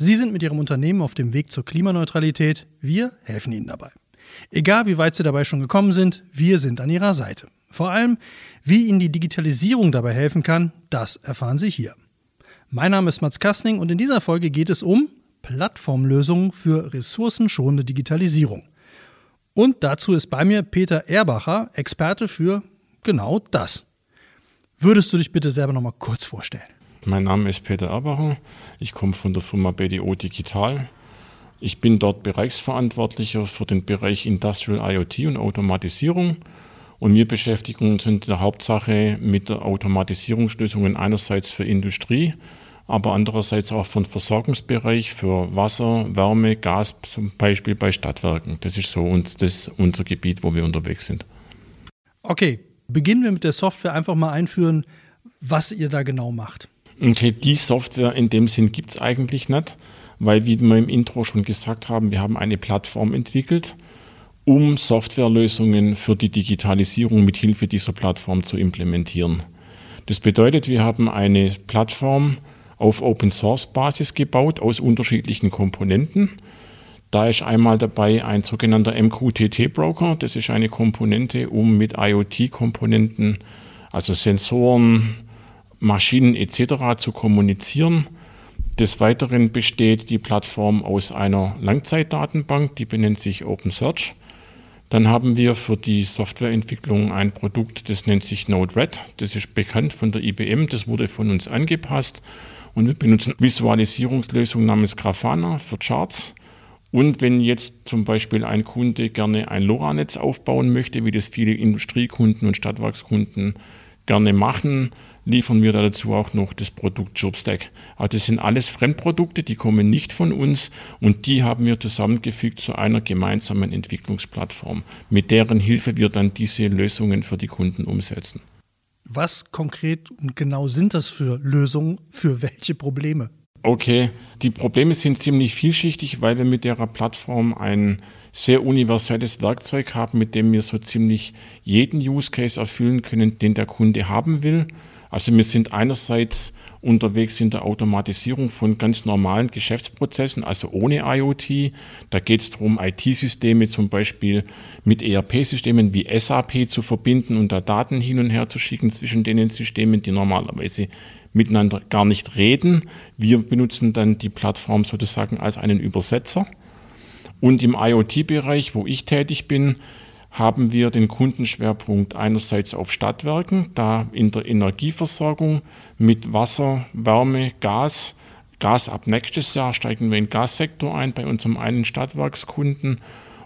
Sie sind mit Ihrem Unternehmen auf dem Weg zur Klimaneutralität. Wir helfen Ihnen dabei. Egal wie weit Sie dabei schon gekommen sind, wir sind an Ihrer Seite. Vor allem, wie Ihnen die Digitalisierung dabei helfen kann, das erfahren Sie hier. Mein Name ist Mats Kastning und in dieser Folge geht es um Plattformlösungen für ressourcenschonende Digitalisierung. Und dazu ist bei mir Peter Erbacher, Experte für genau das. Würdest du dich bitte selber noch mal kurz vorstellen? Mein Name ist Peter Erbacher. Ich komme von der Firma BDO Digital. Ich bin dort Bereichsverantwortlicher für den Bereich Industrial IoT und Automatisierung. Und wir beschäftigen uns in der Hauptsache mit der Automatisierungslösungen einerseits für Industrie, aber andererseits auch für den Versorgungsbereich, für Wasser, Wärme, Gas, zum Beispiel bei Stadtwerken. Das ist so uns, das unser Gebiet, wo wir unterwegs sind. Okay, Beginnen wir mit der Software einfach mal einführen, was ihr da genau macht. Okay, die Software in dem Sinn gibt es eigentlich nicht, weil, wie wir im Intro schon gesagt haben, wir haben eine Plattform entwickelt, um Softwarelösungen für die Digitalisierung mit Hilfe dieser Plattform zu implementieren. Das bedeutet, wir haben eine Plattform auf Open Source Basis gebaut aus unterschiedlichen Komponenten da ist einmal dabei ein sogenannter MQTT-Broker. Das ist eine Komponente, um mit IoT-Komponenten, also Sensoren, Maschinen etc. zu kommunizieren. Des Weiteren besteht die Plattform aus einer Langzeitdatenbank, die benennt sich OpenSearch. Dann haben wir für die Softwareentwicklung ein Produkt, das nennt sich Node-RED. Das ist bekannt von der IBM, das wurde von uns angepasst. Und wir benutzen Visualisierungslösung namens Grafana für Charts. Und wenn jetzt zum Beispiel ein Kunde gerne ein LoRa-Netz aufbauen möchte, wie das viele Industriekunden und Stadtwerkskunden gerne machen, liefern wir dazu auch noch das Produkt JobStack. Also das sind alles Fremdprodukte, die kommen nicht von uns und die haben wir zusammengefügt zu einer gemeinsamen Entwicklungsplattform, mit deren Hilfe wir dann diese Lösungen für die Kunden umsetzen. Was konkret und genau sind das für Lösungen für welche Probleme? Okay, die Probleme sind ziemlich vielschichtig, weil wir mit der Plattform ein sehr universelles Werkzeug haben, mit dem wir so ziemlich jeden Use Case erfüllen können, den der Kunde haben will. Also wir sind einerseits unterwegs in der Automatisierung von ganz normalen Geschäftsprozessen, also ohne IoT. Da geht es darum, IT-Systeme zum Beispiel mit ERP-Systemen wie SAP zu verbinden und da Daten hin und her zu schicken zwischen den Systemen, die normalerweise miteinander gar nicht reden. Wir benutzen dann die Plattform sozusagen als einen Übersetzer. Und im IoT-Bereich, wo ich tätig bin, haben wir den Kundenschwerpunkt einerseits auf Stadtwerken, da in der Energieversorgung mit Wasser, Wärme, Gas. Gas ab nächstes Jahr steigen wir in den Gassektor ein bei unserem einen Stadtwerkskunden.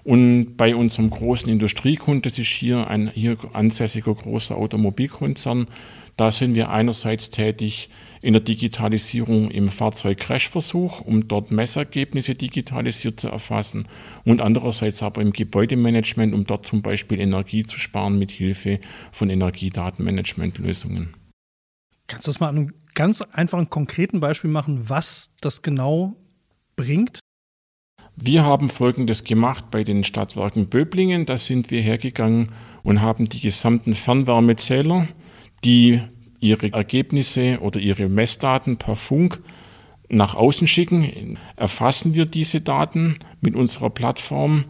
Und bei unserem großen Industriekunden, das ist hier ein hier ansässiger großer Automobilkonzern, da sind wir einerseits tätig in der Digitalisierung im Fahrzeug-Crash-Versuch, um dort Messergebnisse digitalisiert zu erfassen und andererseits aber im Gebäudemanagement, um dort zum Beispiel Energie zu sparen mit Hilfe von Energiedatenmanagementlösungen. Kannst du das mal an einem ganz einfachen, konkreten Beispiel machen, was das genau bringt? Wir haben Folgendes gemacht bei den Stadtwerken Böblingen. Da sind wir hergegangen und haben die gesamten Fernwärmezähler die ihre Ergebnisse oder ihre Messdaten per Funk nach außen schicken, erfassen wir diese Daten mit unserer Plattform,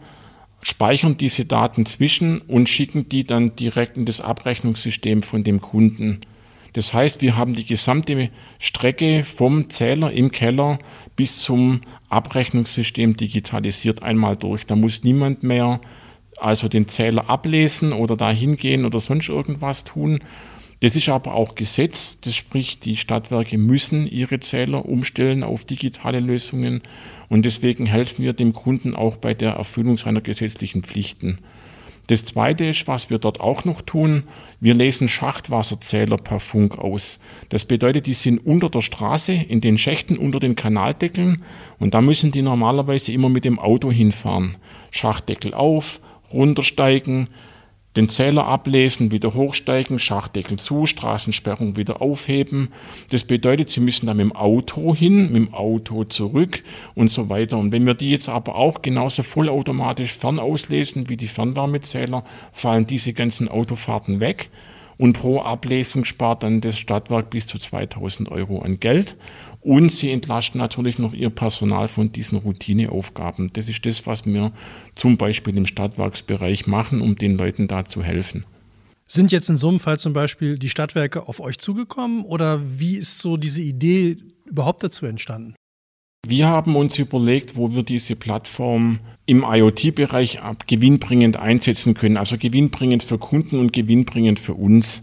speichern diese Daten zwischen und schicken die dann direkt in das Abrechnungssystem von dem Kunden. Das heißt, wir haben die gesamte Strecke vom Zähler im Keller bis zum Abrechnungssystem digitalisiert einmal durch. Da muss niemand mehr also den Zähler ablesen oder da hingehen oder sonst irgendwas tun, das ist aber auch Gesetz, das spricht, die Stadtwerke müssen ihre Zähler umstellen auf digitale Lösungen und deswegen helfen wir dem Kunden auch bei der Erfüllung seiner gesetzlichen Pflichten. Das Zweite ist, was wir dort auch noch tun, wir lesen Schachtwasserzähler per Funk aus. Das bedeutet, die sind unter der Straße, in den Schächten, unter den Kanaldeckeln und da müssen die normalerweise immer mit dem Auto hinfahren. Schachtdeckel auf, runtersteigen, den Zähler ablesen, wieder hochsteigen, Schachtdeckel zu, Straßensperrung wieder aufheben. Das bedeutet, Sie müssen dann mit dem Auto hin, mit dem Auto zurück und so weiter. Und wenn wir die jetzt aber auch genauso vollautomatisch fernauslesen wie die Fernwärmezähler, fallen diese ganzen Autofahrten weg. Und pro Ablesung spart dann das Stadtwerk bis zu 2000 Euro an Geld. Und sie entlasten natürlich noch ihr Personal von diesen Routineaufgaben. Das ist das, was wir zum Beispiel im Stadtwerksbereich machen, um den Leuten da zu helfen. Sind jetzt in so einem Fall zum Beispiel die Stadtwerke auf euch zugekommen oder wie ist so diese Idee überhaupt dazu entstanden? Wir haben uns überlegt, wo wir diese Plattform im IoT-Bereich gewinnbringend einsetzen können, also gewinnbringend für Kunden und gewinnbringend für uns.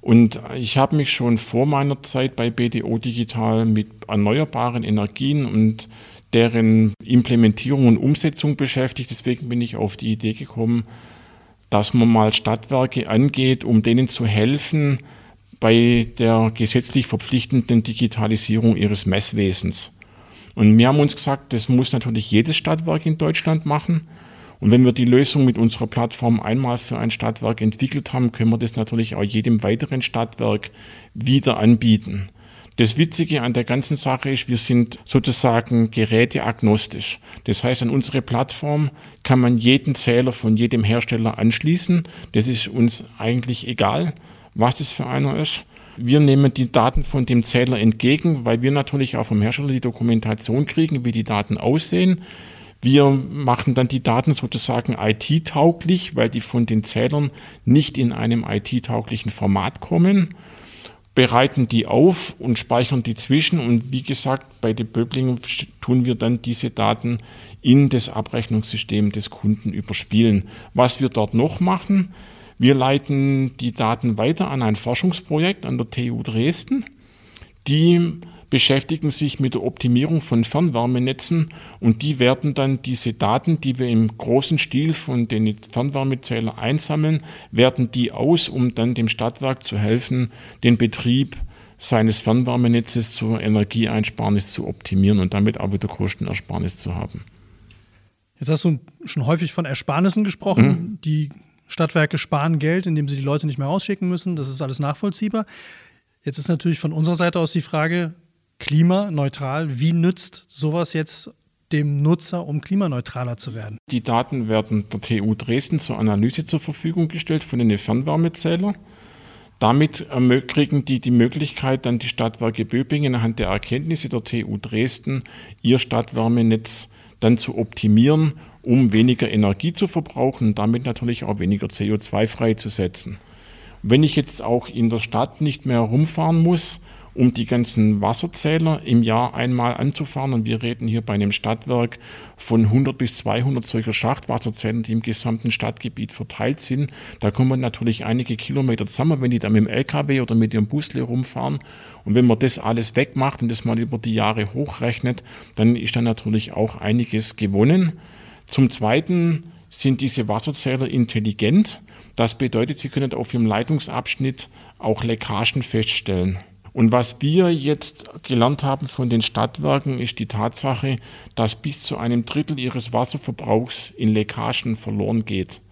Und ich habe mich schon vor meiner Zeit bei BDO Digital mit erneuerbaren Energien und deren Implementierung und Umsetzung beschäftigt. Deswegen bin ich auf die Idee gekommen, dass man mal Stadtwerke angeht, um denen zu helfen bei der gesetzlich verpflichtenden Digitalisierung ihres Messwesens. Und wir haben uns gesagt, das muss natürlich jedes Stadtwerk in Deutschland machen. Und wenn wir die Lösung mit unserer Plattform einmal für ein Stadtwerk entwickelt haben, können wir das natürlich auch jedem weiteren Stadtwerk wieder anbieten. Das Witzige an der ganzen Sache ist, wir sind sozusagen geräteagnostisch. Das heißt, an unsere Plattform kann man jeden Zähler von jedem Hersteller anschließen. Das ist uns eigentlich egal, was es für einer ist. Wir nehmen die Daten von dem Zähler entgegen, weil wir natürlich auch vom Hersteller die Dokumentation kriegen, wie die Daten aussehen. Wir machen dann die Daten sozusagen IT-tauglich, weil die von den Zählern nicht in einem IT-tauglichen Format kommen, bereiten die auf und speichern die zwischen. Und wie gesagt, bei den Böblingen tun wir dann diese Daten in das Abrechnungssystem des Kunden überspielen. Was wir dort noch machen, wir leiten die Daten weiter an ein Forschungsprojekt an der TU Dresden, die beschäftigen sich mit der Optimierung von Fernwärmenetzen und die werden dann diese Daten, die wir im großen Stil von den Fernwärmezählern einsammeln, werten die aus, um dann dem Stadtwerk zu helfen, den Betrieb seines Fernwärmenetzes zur Energieeinsparnis zu optimieren und damit auch wieder Kostenersparnis zu haben. Jetzt hast du schon häufig von Ersparnissen gesprochen. Mhm. Die Stadtwerke sparen Geld, indem sie die Leute nicht mehr rausschicken müssen. Das ist alles nachvollziehbar. Jetzt ist natürlich von unserer Seite aus die Frage, klimaneutral. Wie nützt sowas jetzt dem Nutzer, um klimaneutraler zu werden? Die Daten werden der TU Dresden zur Analyse zur Verfügung gestellt von den Fernwärmezählern. Damit kriegen die die Möglichkeit, dann die Stadtwerke Böbingen anhand der Erkenntnisse der TU Dresden ihr Stadtwärmenetz dann zu optimieren, um weniger Energie zu verbrauchen und damit natürlich auch weniger CO2 freizusetzen. Wenn ich jetzt auch in der Stadt nicht mehr rumfahren muss, um die ganzen Wasserzähler im Jahr einmal anzufahren. Und wir reden hier bei einem Stadtwerk von 100 bis 200 solcher Schachtwasserzählern, die im gesamten Stadtgebiet verteilt sind. Da kommen natürlich einige Kilometer zusammen, wenn die da mit dem LKW oder mit ihrem Busle rumfahren. Und wenn man das alles wegmacht und das mal über die Jahre hochrechnet, dann ist da natürlich auch einiges gewonnen. Zum Zweiten sind diese Wasserzähler intelligent. Das bedeutet, sie können auf ihrem Leitungsabschnitt auch Leckagen feststellen. Und was wir jetzt gelernt haben von den Stadtwerken, ist die Tatsache, dass bis zu einem Drittel ihres Wasserverbrauchs in Leckagen verloren geht.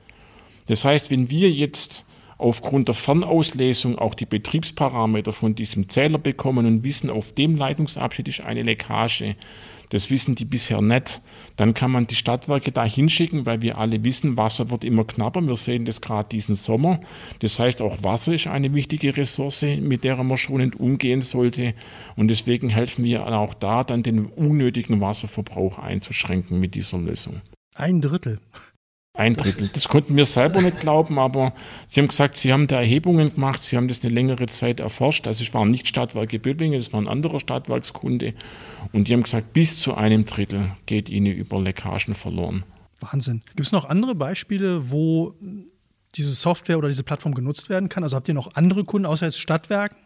Das heißt, wenn wir jetzt aufgrund der Fernauslesung auch die Betriebsparameter von diesem Zähler bekommen und wissen, auf dem Leitungsabschnitt ist eine Leckage, das wissen die bisher nicht. Dann kann man die Stadtwerke da hinschicken, weil wir alle wissen, Wasser wird immer knapper. Wir sehen das gerade diesen Sommer. Das heißt, auch Wasser ist eine wichtige Ressource, mit der man schonend umgehen sollte. Und deswegen helfen wir auch da, dann den unnötigen Wasserverbrauch einzuschränken mit dieser Lösung. Ein Drittel. Ein Drittel. Das konnten wir selber nicht glauben, aber Sie haben gesagt, Sie haben da Erhebungen gemacht, Sie haben das eine längere Zeit erforscht. Also es waren nicht Stadtwerke Böblingen, das war ein anderer Stadtwerkskunde. Und die haben gesagt, bis zu einem Drittel geht Ihnen über Leckagen verloren. Wahnsinn. Gibt es noch andere Beispiele, wo diese Software oder diese Plattform genutzt werden kann? Also habt ihr noch andere Kunden außer jetzt Stadtwerken?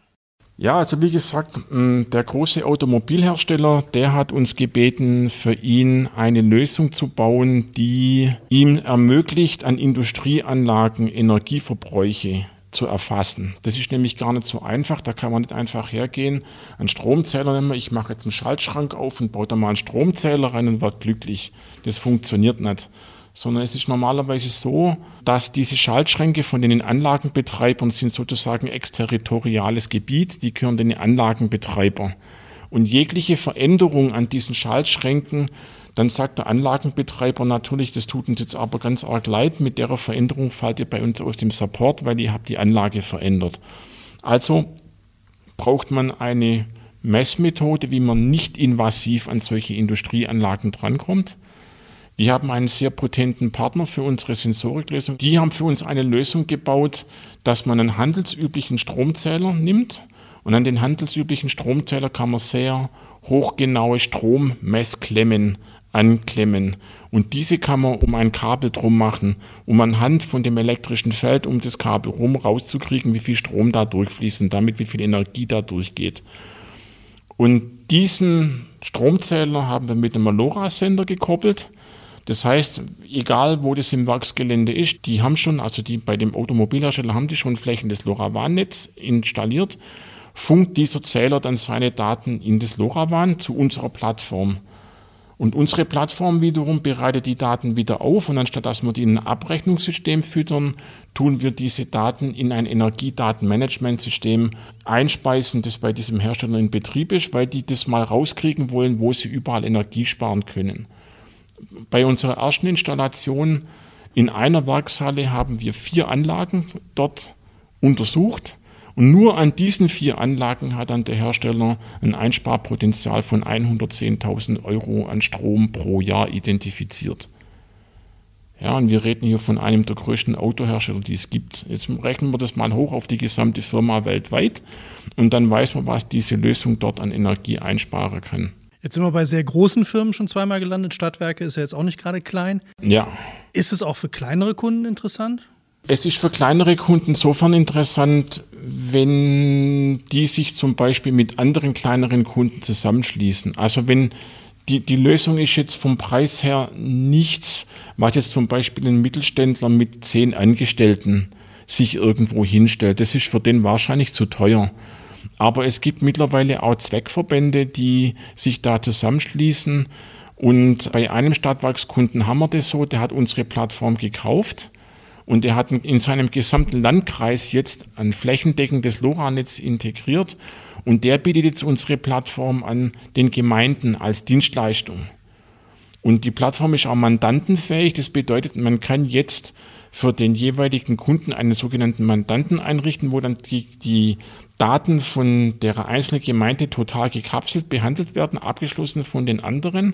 Ja, also wie gesagt, der große Automobilhersteller, der hat uns gebeten, für ihn eine Lösung zu bauen, die ihm ermöglicht, an Industrieanlagen Energieverbräuche zu erfassen. Das ist nämlich gar nicht so einfach. Da kann man nicht einfach hergehen, einen Stromzähler nehmen, ich mache jetzt einen Schaltschrank auf und baue da mal einen Stromzähler rein und werde glücklich. Das funktioniert nicht sondern es ist normalerweise so, dass diese Schaltschränke von den Anlagenbetreibern sind sozusagen exterritoriales Gebiet, die gehören den Anlagenbetreiber. Und jegliche Veränderung an diesen Schaltschränken, dann sagt der Anlagenbetreiber natürlich, das tut uns jetzt aber ganz arg leid, mit der Veränderung fallt ihr bei uns aus dem Support, weil ihr habt die Anlage verändert. Also braucht man eine Messmethode, wie man nicht invasiv an solche Industrieanlagen drankommt. Wir haben einen sehr potenten Partner für unsere Sensoriklösung. Die haben für uns eine Lösung gebaut, dass man einen handelsüblichen Stromzähler nimmt und an den handelsüblichen Stromzähler kann man sehr hochgenaue Strommessklemmen anklemmen. Und diese kann man um ein Kabel drum machen, um anhand von dem elektrischen Feld um das Kabel rum rauszukriegen, wie viel Strom da durchfließt und damit wie viel Energie da durchgeht. Und diesen Stromzähler haben wir mit einem LoRa-Sender gekoppelt. Das heißt, egal wo das im Werksgelände ist, die haben schon, also die bei dem Automobilhersteller haben die schon Flächen des LoRaWAN-Netz installiert, funkt dieser Zähler dann seine Daten in das LoRaWAN zu unserer Plattform. Und unsere Plattform wiederum bereitet die Daten wieder auf und anstatt dass wir die in ein Abrechnungssystem füttern, tun wir diese Daten in ein Energiedatenmanagementsystem einspeisen, das bei diesem Hersteller in Betrieb ist, weil die das mal rauskriegen wollen, wo sie überall Energie sparen können bei unserer ersten Installation in einer Werkshalle haben wir vier Anlagen dort untersucht. Und nur an diesen vier Anlagen hat dann der Hersteller ein Einsparpotenzial von 110.000 Euro an Strom pro Jahr identifiziert. Ja, und wir reden hier von einem der größten Autohersteller, die es gibt. Jetzt rechnen wir das mal hoch auf die gesamte Firma weltweit und dann weiß man, was diese Lösung dort an Energie einsparen kann. Jetzt sind wir bei sehr großen Firmen schon zweimal gelandet. Stadtwerke ist ja jetzt auch nicht gerade klein. Ja. Ist es auch für kleinere Kunden interessant? Es ist für kleinere Kunden insofern interessant, wenn die sich zum Beispiel mit anderen kleineren Kunden zusammenschließen. Also wenn die, die Lösung ist jetzt vom Preis her nichts, was jetzt zum Beispiel ein Mittelständler mit zehn Angestellten sich irgendwo hinstellt. Das ist für den wahrscheinlich zu teuer. Aber es gibt mittlerweile auch Zweckverbände, die sich da zusammenschließen. Und bei einem Stadtwerkskunden haben wir das so, der hat unsere Plattform gekauft und er hat in seinem gesamten Landkreis jetzt ein flächendeckendes LoRa-Netz integriert und der bietet jetzt unsere Plattform an den Gemeinden als Dienstleistung. Und die Plattform ist auch mandantenfähig, das bedeutet, man kann jetzt für den jeweiligen Kunden einen sogenannten Mandanten einrichten, wo dann die, die Daten von der einzelnen Gemeinde total gekapselt behandelt werden, abgeschlossen von den anderen.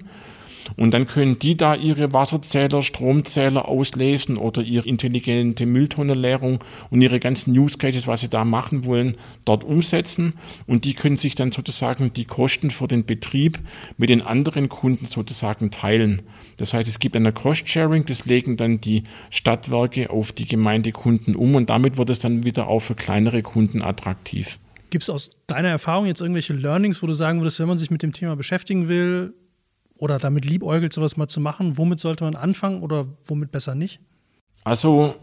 Und dann können die da ihre Wasserzähler, Stromzähler auslesen oder ihre intelligente Mülltonnenleerung und ihre ganzen Use Cases, was sie da machen wollen, dort umsetzen. Und die können sich dann sozusagen die Kosten für den Betrieb mit den anderen Kunden sozusagen teilen. Das heißt, es gibt eine Cost-Sharing, das legen dann die Stadtwerke auf die Gemeindekunden um und damit wird es dann wieder auch für kleinere Kunden attraktiv. Gibt es aus deiner Erfahrung jetzt irgendwelche Learnings, wo du sagen würdest, wenn man sich mit dem Thema beschäftigen will, oder damit liebäugelt, sowas mal zu machen, womit sollte man anfangen oder womit besser nicht? Also,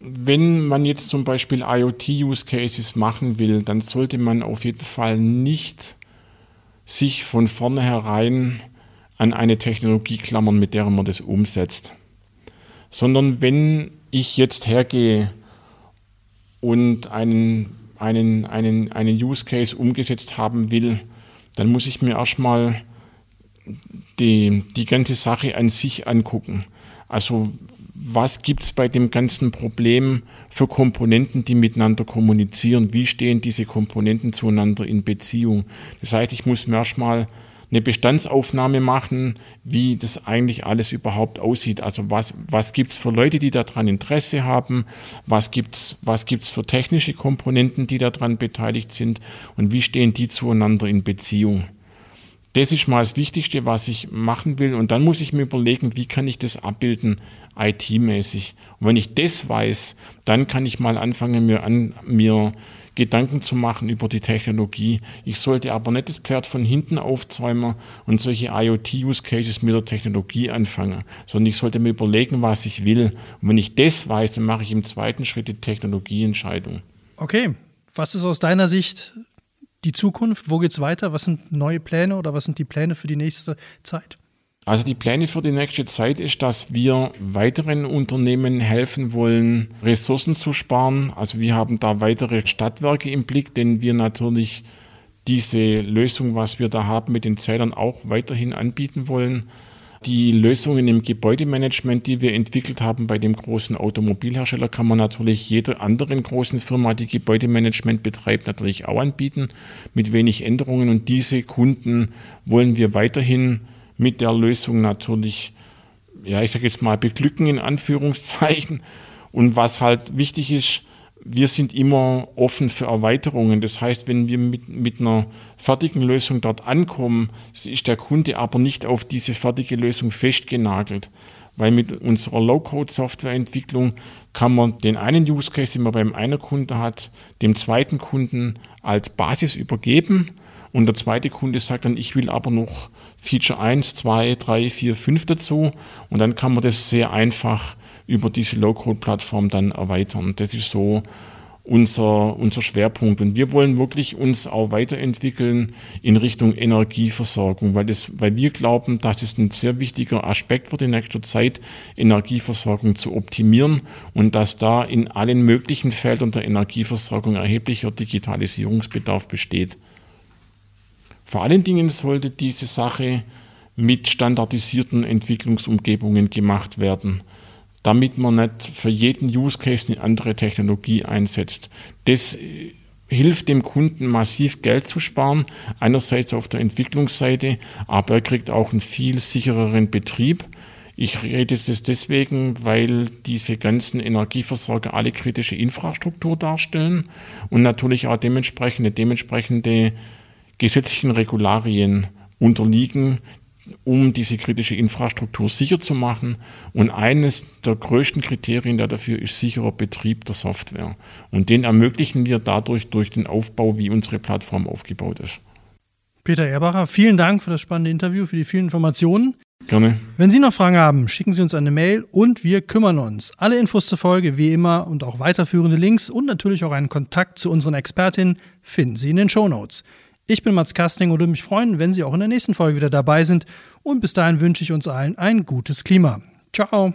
wenn man jetzt zum Beispiel IoT-Use-Cases machen will, dann sollte man auf jeden Fall nicht sich von vornherein an eine Technologie klammern, mit der man das umsetzt. Sondern wenn ich jetzt hergehe und einen, einen, einen, einen Use Case umgesetzt haben will, dann muss ich mir erstmal die, die ganze Sache an sich angucken. Also was gibt es bei dem ganzen Problem für Komponenten, die miteinander kommunizieren? Wie stehen diese Komponenten zueinander in Beziehung? Das heißt, ich muss mir erstmal eine Bestandsaufnahme machen, wie das eigentlich alles überhaupt aussieht. Also was, was gibt es für Leute, die daran Interesse haben? Was gibt es was gibt's für technische Komponenten, die daran beteiligt sind? Und wie stehen die zueinander in Beziehung? Das ist mal das Wichtigste, was ich machen will. Und dann muss ich mir überlegen, wie kann ich das abbilden, IT-mäßig. Und wenn ich das weiß, dann kann ich mal anfangen, mir, an, mir Gedanken zu machen über die Technologie. Ich sollte aber nicht das Pferd von hinten aufzäumen und solche IoT-Use-Cases mit der Technologie anfangen, sondern ich sollte mir überlegen, was ich will. Und wenn ich das weiß, dann mache ich im zweiten Schritt die Technologieentscheidung. Okay, was ist aus deiner Sicht die Zukunft? Wo geht es weiter? Was sind neue Pläne oder was sind die Pläne für die nächste Zeit? Also die Pläne für die nächste Zeit ist, dass wir weiteren Unternehmen helfen wollen, Ressourcen zu sparen. Also wir haben da weitere Stadtwerke im Blick, denn wir natürlich diese Lösung, was wir da haben, mit den Zählern auch weiterhin anbieten wollen. Die Lösungen im Gebäudemanagement, die wir entwickelt haben bei dem großen Automobilhersteller, kann man natürlich jeder anderen großen Firma, die Gebäudemanagement betreibt, natürlich auch anbieten, mit wenig Änderungen. Und diese Kunden wollen wir weiterhin mit der Lösung natürlich, ja, ich sage jetzt mal, beglücken in Anführungszeichen. Und was halt wichtig ist, wir sind immer offen für Erweiterungen. Das heißt, wenn wir mit, mit einer fertigen Lösung dort ankommen, ist der Kunde aber nicht auf diese fertige Lösung festgenagelt. Weil mit unserer Low-Code-Softwareentwicklung kann man den einen Use Case, den man beim einen Kunden hat, dem zweiten Kunden als Basis übergeben. Und der zweite Kunde sagt dann, ich will aber noch Feature 1, 2, 3, 4, 5 dazu. Und dann kann man das sehr einfach über diese Low-Code-Plattform dann erweitern. Das ist so unser, unser Schwerpunkt. Und wir wollen wirklich uns auch weiterentwickeln in Richtung Energieversorgung, weil, das, weil wir glauben, das ist ein sehr wichtiger Aspekt für die nächste Zeit, Energieversorgung zu optimieren und dass da in allen möglichen Feldern der Energieversorgung erheblicher Digitalisierungsbedarf besteht. Vor allen Dingen sollte diese Sache mit standardisierten Entwicklungsumgebungen gemacht werden, damit man nicht für jeden Use Case eine andere Technologie einsetzt. Das äh, hilft dem Kunden massiv Geld zu sparen, einerseits auf der Entwicklungsseite, aber er kriegt auch einen viel sichereren Betrieb. Ich rede jetzt deswegen, weil diese ganzen Energieversorger alle kritische Infrastruktur darstellen und natürlich auch dementsprechende, dementsprechende gesetzlichen Regularien unterliegen, um diese kritische Infrastruktur sicher zu machen. Und eines der größten Kriterien dafür ist sicherer Betrieb der Software. Und den ermöglichen wir dadurch durch den Aufbau, wie unsere Plattform aufgebaut ist. Peter Erbacher, vielen Dank für das spannende Interview, für die vielen Informationen. Gerne. Wenn Sie noch Fragen haben, schicken Sie uns eine Mail und wir kümmern uns. Alle Infos zur Folge, wie immer, und auch weiterführende Links und natürlich auch einen Kontakt zu unseren Expertinnen finden Sie in den Show Notes. Ich bin Mats Kastning und würde mich freuen, wenn Sie auch in der nächsten Folge wieder dabei sind. Und bis dahin wünsche ich uns allen ein gutes Klima. Ciao.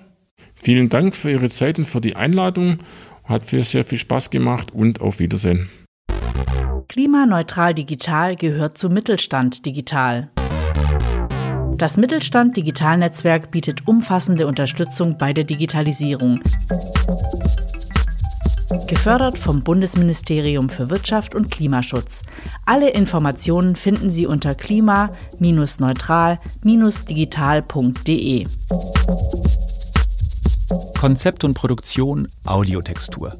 Vielen Dank für Ihre Zeit und für die Einladung. Hat mir sehr viel Spaß gemacht und auf Wiedersehen. Klimaneutral Digital gehört zu Mittelstand Digital. Das Mittelstand Digital Netzwerk bietet umfassende Unterstützung bei der Digitalisierung. Gefördert vom Bundesministerium für Wirtschaft und Klimaschutz. Alle Informationen finden Sie unter klima-neutral-digital.de. Konzept und Produktion Audiotextur.